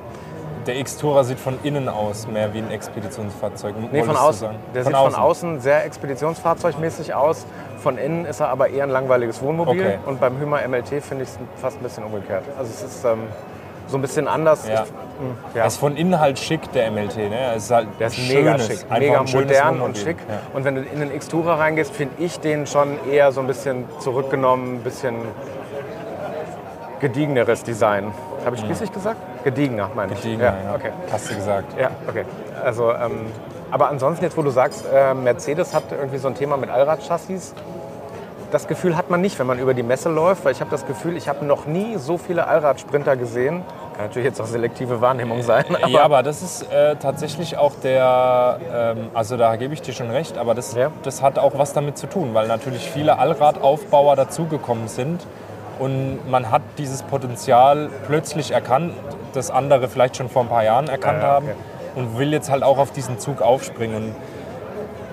Der X-Tourer sieht von innen aus mehr wie ein Expeditionsfahrzeug. nee, von außen. Der von sieht außen. von außen sehr expeditionsfahrzeugmäßig aus. Von innen ist er aber eher ein langweiliges Wohnmobil. Okay. Und beim Hümer MLT finde ich es fast ein bisschen umgekehrt. Also es ist ähm, so ein bisschen anders. Ja. Ich, mh, ja. Er ist von innen halt schick, der MLT. Ne? Er ist halt Der ist ein mega schönes, schick, einfach mega schönes modern und schick. Ja. Und wenn du in den Xtura reingehst, finde ich den schon eher so ein bisschen zurückgenommen, ein bisschen gediegeneres Design. Habe ich richtig gesagt? Gediegener, meine ich. Gediegener, ja, ja. okay. Hast du gesagt. Ja, okay. Also, ähm, aber ansonsten jetzt, wo du sagst, äh, Mercedes hat irgendwie so ein Thema mit Allradchassis, das Gefühl hat man nicht, wenn man über die Messe läuft, weil ich habe das Gefühl, ich habe noch nie so viele Allradsprinter gesehen. Kann natürlich jetzt auch selektive Wahrnehmung sein. Aber ja, aber das ist äh, tatsächlich auch der, ähm, also da gebe ich dir schon recht, aber das, Ja. das hat auch was damit zu tun, weil natürlich viele Allradaufbauer dazugekommen sind und man hat dieses Potenzial plötzlich erkannt, das andere vielleicht schon vor ein paar Jahren erkannt Ja, ja, haben okay. und will jetzt halt auch auf diesen Zug aufspringen. Und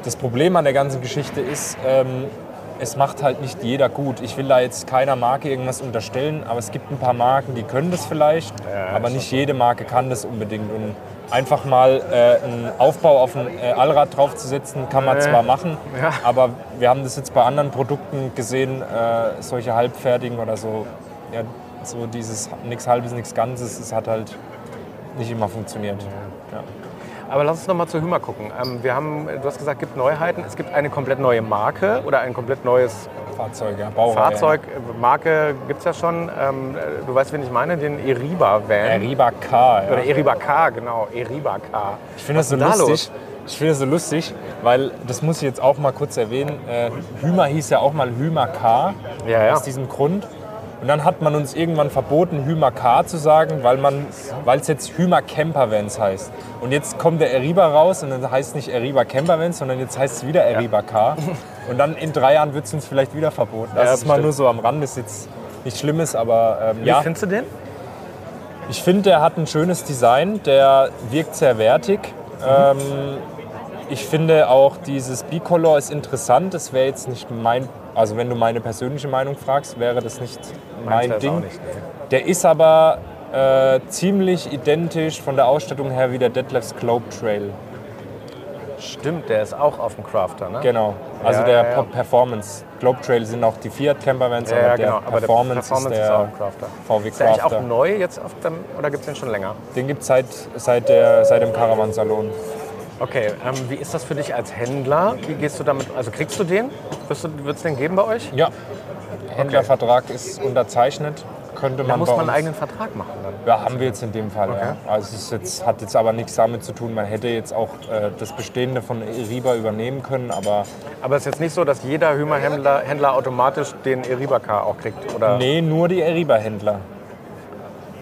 das Problem an der ganzen Geschichte ist, ähm, es macht halt nicht jeder gut. Ich will da jetzt keiner Marke irgendwas unterstellen, aber es gibt ein paar Marken, die können das vielleicht, Ja, aber nicht jede Marke kann das unbedingt. Und einfach mal äh, einen Aufbau auf ein äh, Allrad draufzusetzen, kann man zwar machen, Ja. aber wir haben das jetzt bei anderen Produkten gesehen, äh, solche halbfertigen oder so, ja, so dieses nichts Halbes, nichts Ganzes, es hat halt nicht immer funktioniert. Aber lass uns noch mal zu Hümer gucken. Ähm, wir haben, du hast gesagt, es gibt Neuheiten. Es gibt eine komplett neue Marke oder ein komplett neues Fahrzeuge, ja, Baureihe. Fahrzeug. Marke gibt es ja schon. Ähm, äh, du weißt, wen ich meine? Den Eriba-Van. Eriba K. Ja. Oder Eriba K, genau. Eriba K. Ich finde das so lustig. Ich finde das so lustig, weil das muss ich jetzt auch mal kurz erwähnen. Äh, Hümer hieß ja auch mal Hümer K. Ja, ja. Aus diesem Grund. Und dann hat man uns irgendwann verboten, Hümer K zu sagen, weil es jetzt Hümer Camper Vans heißt. Und jetzt kommt der Eriba raus und dann heißt es nicht Eriba Camper Vans, sondern jetzt heißt es wieder Eriba K. Und dann in drei Jahren wird es uns vielleicht wieder verboten. Das Ja, ist mal nur so am Rand, ist jetzt nichts Schlimmes, aber ähm, Wie ja. findest du den? Ich finde, der hat ein schönes Design, der wirkt sehr wertig. Ähm, ich finde auch dieses Bicolor ist interessant. Das wäre jetzt nicht mein, also wenn du meine persönliche Meinung fragst, wäre das nicht mein wär's Ding. auch nicht, nee. Der ist aber äh, ziemlich identisch von der Ausstattung her wie der Detlefs Globe Trail. Stimmt, der ist auch auf dem Crafter, ne? Genau. Also Ja, der ja, ja. Performance. Globe Trail sind auch die Fiat Campervans, Ja, aber der genau. Aber Performance, der Performance ist ist, der auch ein Crafter. VW Ist der eigentlich Crafter. auch neu jetzt auf dem, oder gibt es den schon länger? Den gibt es seit, seit, der, seit dem Caravansalon. Okay, ähm, wie ist das für dich als Händler? Wie gehst du damit, also kriegst du den? Wird es den geben bei euch? Ja, Händlervertrag ist unterzeichnet. Könnte Da man muss bei man einen eigenen Vertrag machen dann. Ja, haben wir jetzt in dem Fall. Okay. Ja. Also es jetzt, hat jetzt aber nichts damit zu tun. Man hätte jetzt auch äh, das Bestehende von Eriba übernehmen können, aber Aber es ist jetzt nicht so, dass jeder Hümer-Händler Händler automatisch den Eriba-Car auch kriegt, oder? nee, nur die Eriba-Händler.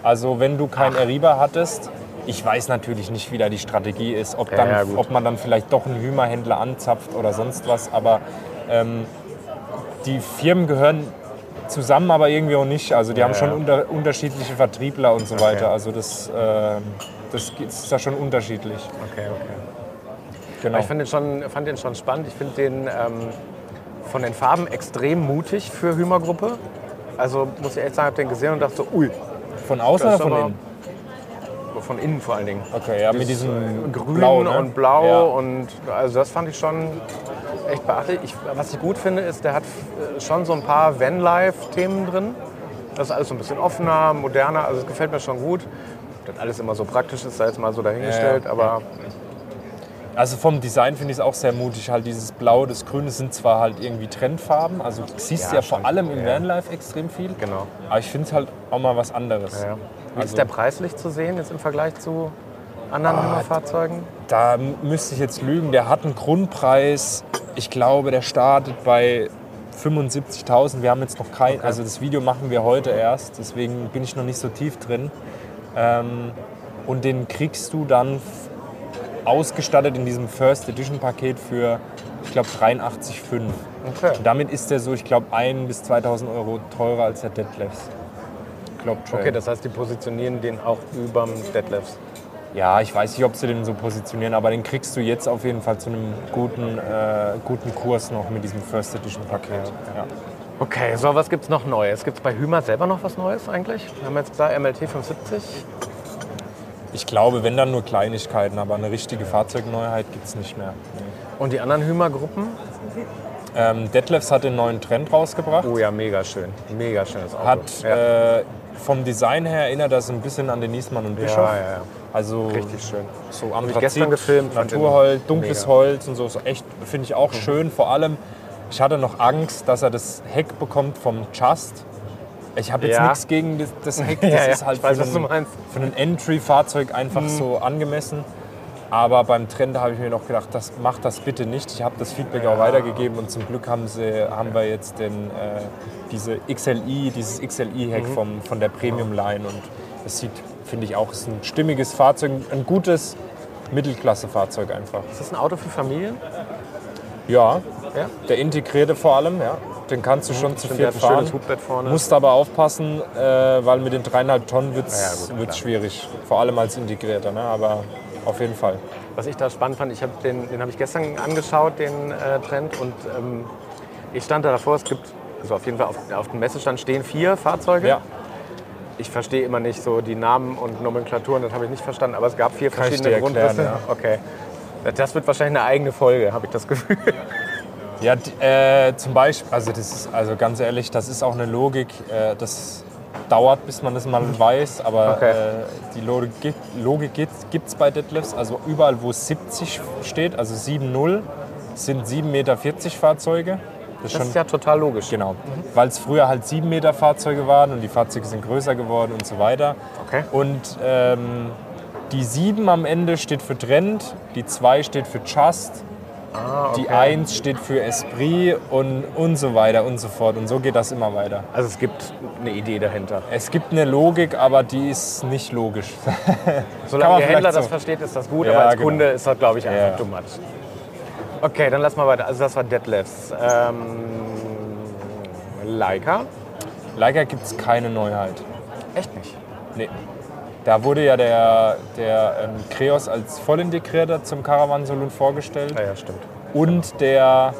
Also wenn du kein Eriba hattest, ich weiß natürlich nicht, wie da die Strategie ist, ob, dann, ja, ob man dann vielleicht doch einen Hümer-Händler anzapft oder sonst was, aber ähm, die Firmen gehören zusammen, aber irgendwie auch nicht. Also die haben ja. schon unter, unterschiedliche Vertriebler und so weiter. Okay. Also das, ähm, das ist ja schon unterschiedlich. Okay, okay. Genau. Ich find den schon, fand den schon spannend. Ich finde den, ähm, von den Farben extrem mutig für Hümer-Gruppe. Also muss ich ehrlich sagen, habe den gesehen und dachte so, ui, Von außen oder von innen? Von innen vor allen Dingen. Okay, ja, mit diesem äh, Grün Blau, ne? und Blau Ja. und also das fand ich schon echt beachtlich. Ich, was ich gut finde, ist, der hat äh, schon so ein paar Vanlife-Themen drin. Das ist alles so ein bisschen offener, moderner, also es gefällt mir schon gut. Das alles immer so praktisch ist, sei jetzt mal so dahingestellt, Ja, ja. aber Also vom Design finde ich es auch sehr mutig. Halt dieses Blau, das Grüne sind zwar halt irgendwie Trendfarben. Also du siehst Ja, ja, vor allem im Ja. Vanlife extrem viel. genau. Aber ich finde es halt auch mal was anderes. Ja. Wie Also- ist der preislich zu sehen jetzt im Vergleich zu anderen Ah, Fahrzeugen? Da müsste ich jetzt lügen. Der hat einen Grundpreis. Ich glaube, der startet bei 75.000. Wir haben jetzt noch kein, also das Video machen wir heute erst, deswegen bin ich noch nicht so tief drin. Ähm, und den kriegst du dann ausgestattet in diesem First Edition Paket für, ich glaube, 83,5. Okay. Und damit ist der so, ich glaube, 1 bis 2.000 Euro teurer als der Deadlifts. Okay, das heißt, die positionieren den auch überm Deadlifts. Ja, ich weiß nicht, ob sie den so positionieren, aber den kriegst du jetzt auf jeden Fall zu einem guten, äh, guten Kurs noch mit diesem First Edition Paket. Ja. Okay, so was gibt's noch Neues? Gibt es bei Hümer selber noch was Neues eigentlich? Wir haben jetzt gesagt MLT 570. Ich glaube, wenn dann nur Kleinigkeiten, aber eine richtige Fahrzeugneuheit gibt es nicht mehr. Nee. Und die anderen Hümer-Gruppen? Ähm, Detlefs hat den neuen Trend rausgebracht. Oh ja, mega schön. Mega schönes Auto. Hat ja. äh, vom Design her erinnert das ein bisschen an den Niesmann und Bischof. ja, ja, ja. Also Richtig schön. so Anthrazit, gestern gefilmt, Naturholz, dunkles mega. Mhm. Holz und so. Ist echt, finde ich auch schön. Vor allem, ich hatte noch Angst, dass er das Heck bekommt vom Just. Ich habe jetzt Ja. nichts gegen das, das Heck. Ja, Das ja, ist halt weiß, für, ein. Mhm. für ein Entry-Fahrzeug einfach so angemessen. Aber beim Trend habe ich mir noch gedacht, das macht das bitte nicht. Ich habe das Feedback auch weitergegeben und zum Glück haben, sie, haben wir jetzt den, äh, diese XLI, dieses XLI-Heck Mhm. vom von der Premium-Line und es sieht, finde ich auch, ist ein stimmiges Fahrzeug, ein gutes Mittelklasse-Fahrzeug einfach. Ist das ein Auto für Familien? Ja, Ja. der integrierte vor allem, ja. Den kannst du schon zu ein fahren. Musst aber aufpassen, äh, weil mit den dreieinhalb Tonnen wird Ja, es klar. schwierig. Vor allem als integrierter, ne? aber auf jeden Fall. Was ich da spannend fand, ich hab den, den habe ich gestern angeschaut, den äh, Trend. Und ähm, ich stand da davor, es gibt, also auf jeden Fall auf, auf dem Messestand stehen vier Fahrzeuge. Ja, Ich verstehe immer nicht so die Namen und Nomenklaturen, das habe ich nicht verstanden. Aber es gab vier Kann verschiedene erklären, Grundrisse. Okay. Das wird wahrscheinlich eine eigene Folge, habe ich das Gefühl. Ja äh, zum Beispiel, also, das ist, also ganz ehrlich, das ist auch eine Logik, äh, das dauert, bis man das mal weiß, aber Okay. äh, die Logik, Logik gibt es bei Deadlifts. Also überall, wo 70 steht, also 7.0, sind 7,40 Meter Fahrzeuge. Das ist Das ist ja total logisch. Genau, weil es früher halt 7 Meter Fahrzeuge waren und die Fahrzeuge sind größer geworden und so weiter. Okay. Und ähm, die 7 am Ende steht für Trend, die 2 steht für Just, Ah, okay. die 1 steht für Esprit und, und so weiter und so fort. Und so geht das immer weiter. Also es gibt eine Idee dahinter. Es gibt eine Logik, aber die ist nicht logisch. Solange der Händler vielleicht das so. versteht, ist das gut, Ja, aber als genau. Kunde ist das, glaube ich, einfach Ja. too much. Okay, dann lass mal weiter. Also das war Deadlifts. Ähm, Leica? Leider gibt es keine Neuheit. Echt nicht. Nee. Da wurde ja der, der ähm, Kreos als vollintegrierter zum Caravan Saloon vorgestellt. Ja, ja, stimmt. Und der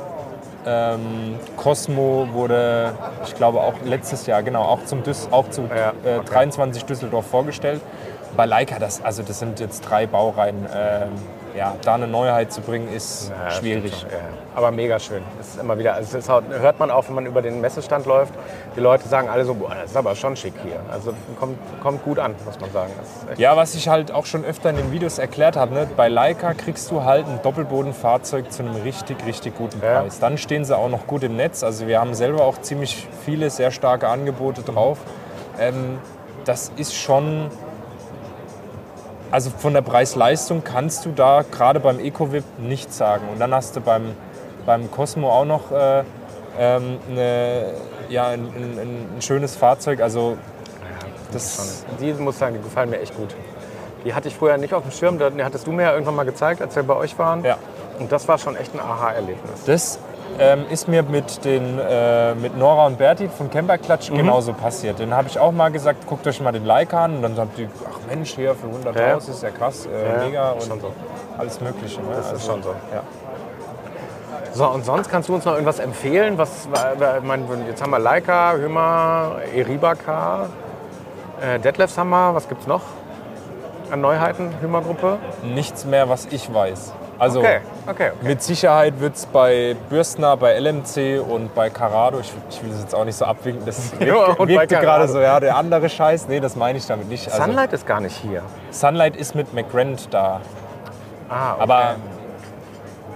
ähm, Cosmo wurde, ich glaube auch letztes Jahr, genau, auch zum Düs, auch zu Ja, äh, okay. 23 Düsseldorf vorgestellt. Bei Leica, das, also das sind jetzt drei Baureihen. Ähm, ja, da eine Neuheit zu bringen, ist Ja, schwierig. schon, Ja. Aber mega schön. Das ist immer wieder, also das hört man auch, wenn man über den Messestand läuft. Die Leute sagen alle so, boah, das ist aber schon schick hier. Also kommt, kommt gut an, muss man sagen. Ja, was ich halt auch schon öfter in den Videos erklärt habe, ne? bei Leica kriegst du halt ein Doppelbodenfahrzeug zu einem richtig, richtig guten Ja. Preis. Dann stehen sie auch noch gut im Netz. Also wir haben selber auch ziemlich viele sehr starke Angebote drauf. Ähm, das ist schon, also von der Preis-Leistung kannst du da gerade beim EcoVip nichts sagen. Und dann hast du beim, beim Cosmo auch noch äh, ähm, eine, ja, ein, ein, ein schönes Fahrzeug. Also das, Die muss ich sagen, die gefallen mir echt gut. Die hatte ich früher nicht auf dem Schirm, die hattest du mir ja irgendwann mal gezeigt, als wir bei euch waren. Ja. Und das war schon echt ein Aha-Erlebnis. Das ähm, ist mir mit, den, äh, mit Nora und Berti von Camperklatsch Mhm. genauso passiert. Den habe ich auch mal gesagt, guckt euch mal den Like an. Und dann sagt die, ach Mensch, hier für 100.000 Ja. ist ja krass, äh, Ja, mega und schon so. alles Mögliche. Ne? Das ist schon so. Ja. So, und sonst kannst du uns noch irgendwas empfehlen? Was, äh, ich meine, jetzt haben wir Leica, Hümer, Eribaka, äh, Detlefs haben wir. Was gibt's noch an Neuheiten, Hümer-Gruppe? Nichts mehr, was ich weiß. Also Okay, okay, okay. mit Sicherheit wird es bei Bürstner, bei LMC und bei Carado, ich, ich will das jetzt auch nicht so abwinken, das wirkt, wirkte gerade so, ja, der andere Scheiß. Nee, das meine ich damit nicht. Also, Sunlight ist gar nicht hier. Sunlight ist mit McGrant da. Ah, okay. Aber,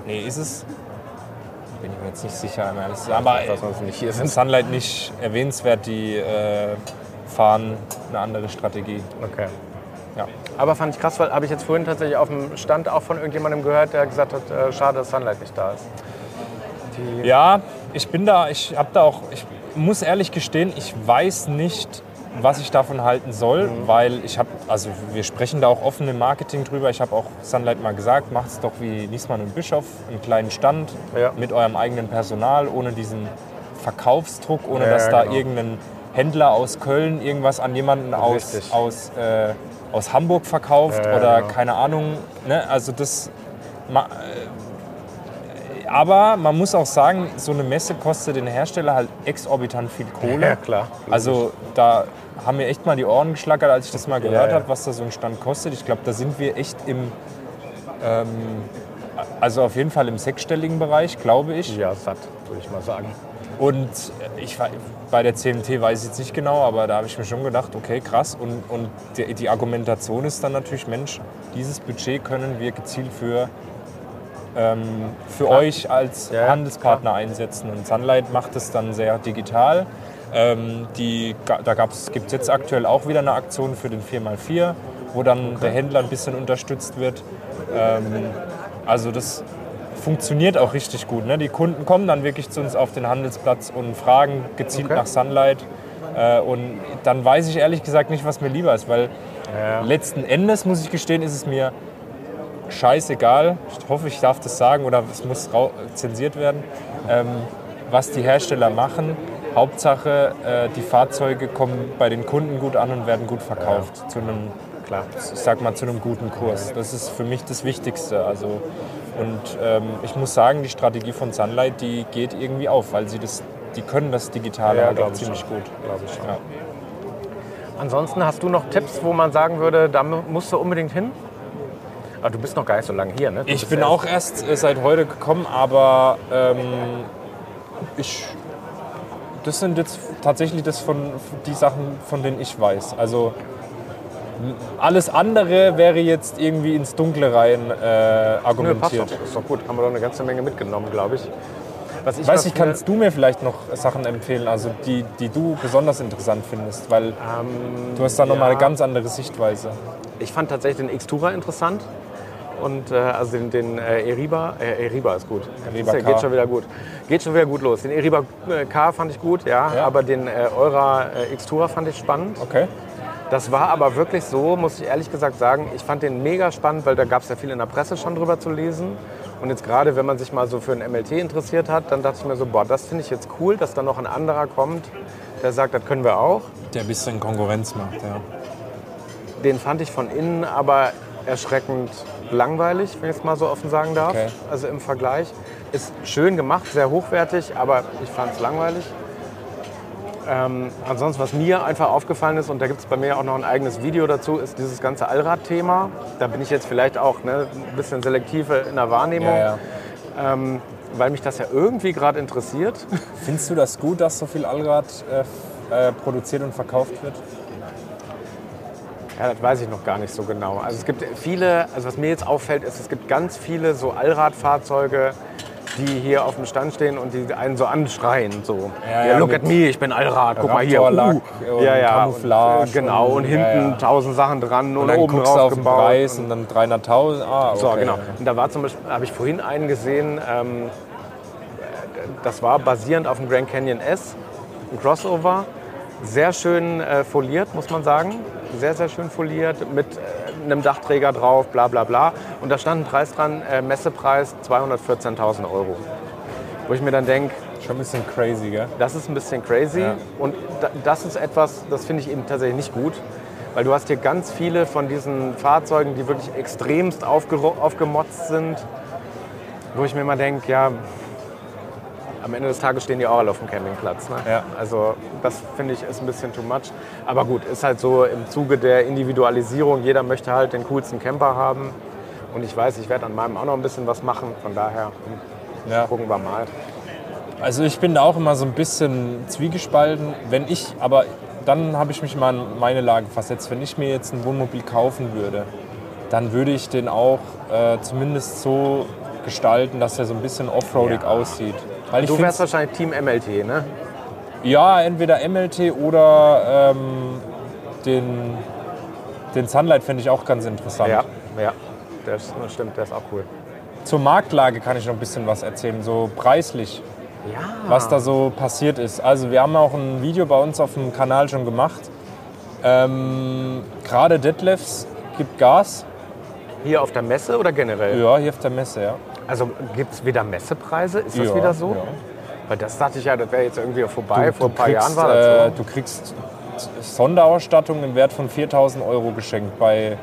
nee, ist es? Bin ich mir jetzt nicht sicher, um ehrlich zu sein. Aber uns nicht hier ist sind. Sunlight nicht erwähnenswert, die äh, fahren eine andere Strategie. Okay. Ja. Aber fand ich krass, weil habe ich jetzt vorhin tatsächlich auf dem Stand auch von irgendjemandem gehört, der gesagt hat, äh, schade, dass Sunlight nicht da ist. Die, Ja, ich bin da, ich habe da auch, ich muss ehrlich gestehen, ich weiß nicht, was ich davon halten soll, Mhm. weil ich habe, also wir sprechen da auch offen im Marketing drüber. Ich habe auch Sunlight mal gesagt, macht es doch wie Niesmann und Bischof, einen kleinen Stand Ja. mit eurem eigenen Personal, ohne diesen Verkaufsdruck, ohne Ja, dass da genau. irgendein Händler aus Köln irgendwas an jemanden aus, Richtig. aus, äh, aus Hamburg verkauft Ja, oder genau. keine Ahnung. Ne? Also das ma- aber man muss auch sagen, so eine Messe kostet den Hersteller halt exorbitant viel Kohle. Ja, klar. Also da haben mir echt mal die Ohren geschlackert, als ich das mal gehört ja. habe, was da so ein Stand kostet. Ich glaube, da sind wir echt im, ähm, also auf jeden Fall im sechsstelligen Bereich, glaube ich. ja, satt, würde ich mal sagen. Und ich bei der CMT weiß ich jetzt nicht genau, aber da habe ich mir schon gedacht, okay, krass. Und, und die, die Argumentation ist dann natürlich, Mensch, dieses Budget können wir gezielt für, ähm, für euch als Ja, Handelspartner einsetzen. Und Sunlight macht es dann sehr digital. Ähm, die, da gibt es jetzt aktuell auch wieder eine Aktion für den 4x4, wo dann der Händler ein bisschen unterstützt wird. Ähm, also das funktioniert auch richtig gut. Ne? Die Kunden kommen dann wirklich zu uns auf den Handelsplatz und fragen gezielt Okay. nach Sunlight. Äh, und dann weiß ich ehrlich gesagt nicht, was mir lieber ist, weil Ja. letzten Endes, muss ich gestehen, ist es mir scheißegal. Ich hoffe, ich darf das sagen oder es muss zensiert werden, ähm, was die Hersteller machen. Hauptsache, äh, die Fahrzeuge kommen bei den Kunden gut an und werden gut verkauft. Zu einem, Klar. ich sag mal, zu einem guten Kurs. Das ist für mich das Wichtigste. Also, und ähm, ich muss sagen, die Strategie von Sunlight, die geht irgendwie auf, weil sie das, die können das Digitale Ja, halt auch ziemlich schon. gut. Glaube ich schon. Ja. Ansonsten hast du noch Tipps, wo man sagen würde, da mu- musst du unbedingt hin? Aber du bist noch gar nicht so lange hier, ne? Du Ich bin erst- auch erst äh, seit heute gekommen, aber ähm, ich, das sind jetzt tatsächlich das von, die Sachen, von denen ich weiß. Also alles andere wäre jetzt irgendwie ins Dunkle rein äh, Nö, passt doch. argumentiert. Ist doch gut. Haben wir doch eine ganze Menge mitgenommen, glaube ich. Was ich Weiß ich, finde- kannst du mir vielleicht noch Sachen empfehlen, also die, die du besonders interessant findest, weil du hast da nochmal ja. eine ganz andere Sichtweise. Ich fand tatsächlich den Xtura interessant. Und äh, also den, den äh, Eriba, äh, Eriba ist gut. Eriba Ist geht schon wieder gut. Geht schon wieder gut los. Den Eriba äh, K fand ich gut, ja, Ja. aber den äh, Eura äh, Xtura fand ich spannend. Okay. Das war aber wirklich so, muss ich ehrlich gesagt sagen, ich fand den mega spannend, weil da gab es ja viel in der Presse schon drüber zu lesen. Und jetzt gerade, wenn man sich mal so für ein MLT interessiert hat, dann dachte ich mir so, boah, das finde ich jetzt cool, dass da noch ein anderer kommt, der sagt, das können wir auch. Der ein bisschen Konkurrenz macht, ja. Den fand ich von innen aber erschreckend langweilig, wenn ich es mal so offen sagen darf. Okay. Also im Vergleich. Ist schön gemacht, sehr hochwertig, aber ich fand es langweilig. Ähm, ansonsten, was mir einfach aufgefallen ist, und da gibt es bei mir auch noch ein eigenes Video dazu, ist dieses ganze Allrad-Thema. Da bin ich jetzt vielleicht auch ne, ein bisschen selektiv in der Wahrnehmung, Ja, ja. Ähm, weil mich das ja irgendwie gerade interessiert. Findest du das gut, dass so viel Allrad äh, äh, produziert und verkauft wird? Ja, das weiß ich noch gar nicht so genau. Also es gibt viele, also was mir jetzt auffällt, ist, es gibt ganz viele so Allradfahrzeuge, die hier auf dem Stand stehen und die einen so anschreien. So, Ja, ja, look at me, ich bin Allrad, guck mal hier. Uh. ja, ja, Camouflage Und, äh, genau, und hinten tausend Sachen dran und, Und dann oben guckst du auf den. Preis und dann 300.000. Ah, okay. So, genau. Und da war zum Beispiel, habe ich vorhin einen gesehen, ähm, das war basierend auf dem Grand Canyon S, ein Crossover. Sehr schön äh, foliert, muss man sagen. Sehr, sehr schön foliert, mit äh, einem Dachträger drauf, bla bla bla. Und da stand ein Preis dran, äh, Messepreis 214.000 Euro. Wo ich mir dann denke, Schon ein bisschen crazy, gell? das ist ein bisschen crazy. Ja. Und da, das ist etwas, das finde ich eben tatsächlich nicht gut. Weil du hast hier ganz viele von diesen Fahrzeugen, die wirklich extremst aufgemotzt sind. Wo ich mir immer denke, ja, am Ende des Tages stehen die auch alle auf dem Campingplatz. Ne? Ja. Also das finde ich ist ein bisschen too much. Aber gut, ist halt so im Zuge der Individualisierung. Jeder möchte halt den coolsten Camper haben. Und ich weiß, ich werde an meinem auch noch ein bisschen was machen. Von daher hm, Ja. gucken wir mal. Also ich bin da auch immer so ein bisschen zwiegespalten. Wenn ich, aber dann habe ich mich mal in meine Lage versetzt. Wenn ich mir jetzt ein Wohnmobil kaufen würde, dann würde ich den auch äh, zumindest so gestalten, dass er so ein bisschen offroadig Ja. aussieht. Du wärst wahrscheinlich Team MLT, ne? ja, entweder MLT oder ähm, den, den Sunlight finde ich auch ganz interessant. Ja, ja. Das, das stimmt, der ist auch cool. Zur Marktlage kann ich noch ein bisschen was erzählen, so preislich. Ja. was da so passiert ist. Also wir haben auch ein Video bei uns auf dem Kanal schon gemacht. Ähm, Gerade Detlefs gibt Gas. Hier auf der Messe oder generell? Ja, hier auf der Messe, ja. Also gibt es wieder Messepreise? Ist das Ja, wieder so? ja. Weil das dachte ich ja, das wäre jetzt irgendwie vorbei. Vor ein paar kriegst, Jahren war das äh, so. Du kriegst Sonderausstattung im Wert von 4000 Euro geschenkt bei,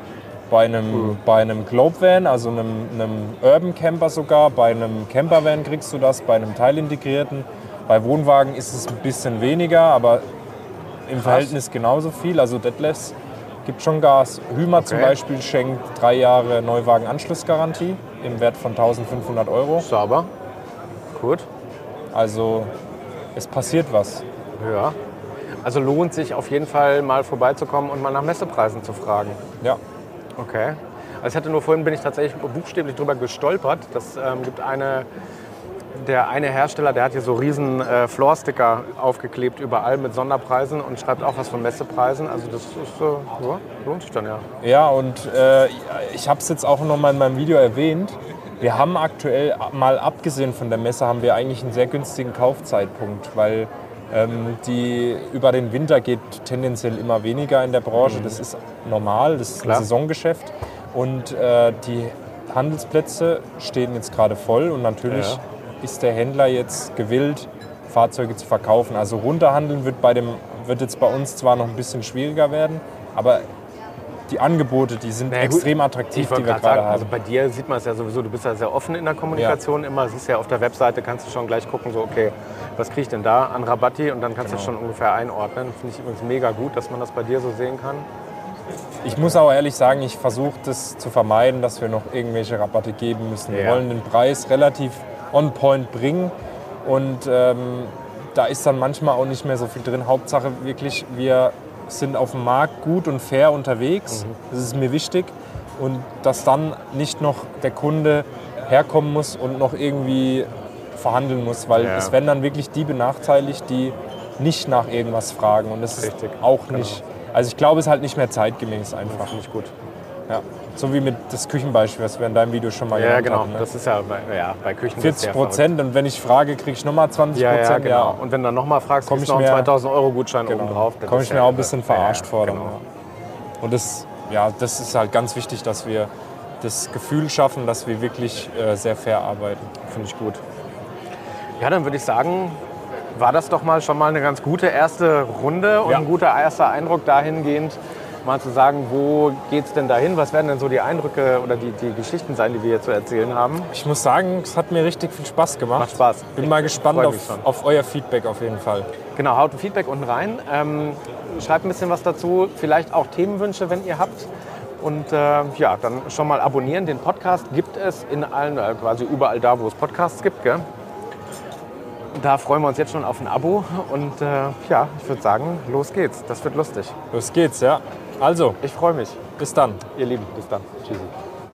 bei einem, bei einem Globe Van, also einem, einem Urban Camper sogar. Bei einem Camper Van kriegst du das, bei einem teilintegrierten. Bei Wohnwagen ist es ein bisschen weniger, aber im Verhältnis genauso viel. Also Detlefs gibt schon Gas. Hümer zum Okay. Beispiel schenkt drei Jahre Neuwagen-Anschlussgarantie im Wert von 1500 Euro. Sauber. Gut. Also es passiert was. Ja. Also lohnt sich auf jeden Fall mal vorbeizukommen und mal nach Messepreisen zu fragen. Ja. Okay. Also ich hatte nur vorhin bin ich tatsächlich buchstäblich drüber gestolpert. Das ähm, gibt eine, der eine Hersteller, der hat hier so riesen äh, Floor-Sticker aufgeklebt überall mit Sonderpreisen und schreibt auch was von Messepreisen. Also das ist, äh, ja, lohnt sich dann ja. Ja, und äh, ich habe es jetzt auch noch mal in meinem Video erwähnt. Wir haben aktuell, mal abgesehen von der Messe, haben wir eigentlich einen sehr günstigen Kaufzeitpunkt, weil ähm, die über den Winter geht tendenziell immer weniger in der Branche. Das ist normal, das ist Klar. ein Saisongeschäft. Und äh, die Handelsplätze stehen jetzt gerade voll und natürlich Ja. Ist der Händler jetzt gewillt, Fahrzeuge zu verkaufen. Also runterhandeln wird, bei dem, wird jetzt bei uns zwar noch ein bisschen schwieriger werden, aber die Angebote, die sind Naja, extrem attraktiv, die wir gerade sagen, haben. also bei dir sieht man es ja sowieso, du bist ja sehr offen in der Kommunikation immer. Siehst ja auf der Webseite, kannst du schon gleich gucken, so okay, was kriege ich denn da an Rabatti und dann kannst du Genau. schon ungefähr einordnen. Finde ich übrigens mega gut, dass man das bei dir so sehen kann. Ich muss auch ehrlich sagen, ich versuche das zu vermeiden, dass wir noch irgendwelche Rabatte geben müssen. Wir Ja. wollen den Preis relativ on point bringen und ähm, da ist dann manchmal auch nicht mehr so viel drin. Hauptsache wirklich, wir sind auf dem Markt gut und fair unterwegs. Das ist mir wichtig. Und dass dann nicht noch der Kunde herkommen muss und noch irgendwie verhandeln muss, weil Ja. es werden dann wirklich die benachteiligt, die nicht nach irgendwas fragen. Und das ist Richtig, auch nicht. Also ich glaube, es ist halt nicht mehr zeitgemäß einfach. Ich gut. Ja. So wie mit das Küchenbeispiel, was wir in deinem Video schon mal Ja, genau. haben. Ne? Das ist ja bei, ja, bei Küchen 40 Prozent und wenn ich frage, kriege ich nochmal 20 Ja, Prozent. ja, genau. Und wenn du dann nochmal fragst, Komm kriegst ich noch einen mir- 2000 Euro Gutschein Genau. oben drauf. Komme ich mir auch ein bisschen verarscht vor. Genau. ja. Und das, ja, das ist halt ganz wichtig, dass wir das Gefühl schaffen, dass wir wirklich äh, sehr fair arbeiten. Finde ich gut. Ja, dann würde ich sagen, war das doch mal schon mal eine ganz gute erste Runde und Ja. ein guter erster Eindruck dahingehend, mal zu sagen, wo geht es denn dahin? Was werden denn so die Eindrücke oder die, die Geschichten sein, die wir hier zu erzählen haben? Ich muss sagen, es hat mir richtig viel Spaß gemacht. Macht Spaß. Bin mal gespannt auf, auf euer Feedback auf jeden Fall. Genau, haut ein Feedback unten rein. Ähm, schreibt ein bisschen was dazu, vielleicht auch Themenwünsche, wenn ihr habt. Und äh, ja, dann schon mal abonnieren. Den Podcast gibt es in allen, äh, quasi überall da, wo es Podcasts gibt. Gell? Da freuen wir uns jetzt schon auf ein Abo. Und äh, ja, ich würde sagen, los geht's. Das wird lustig. Los geht's, ja. Also, Ich freue mich. bis dann. Ihr Lieben, bis dann. Tschüssi.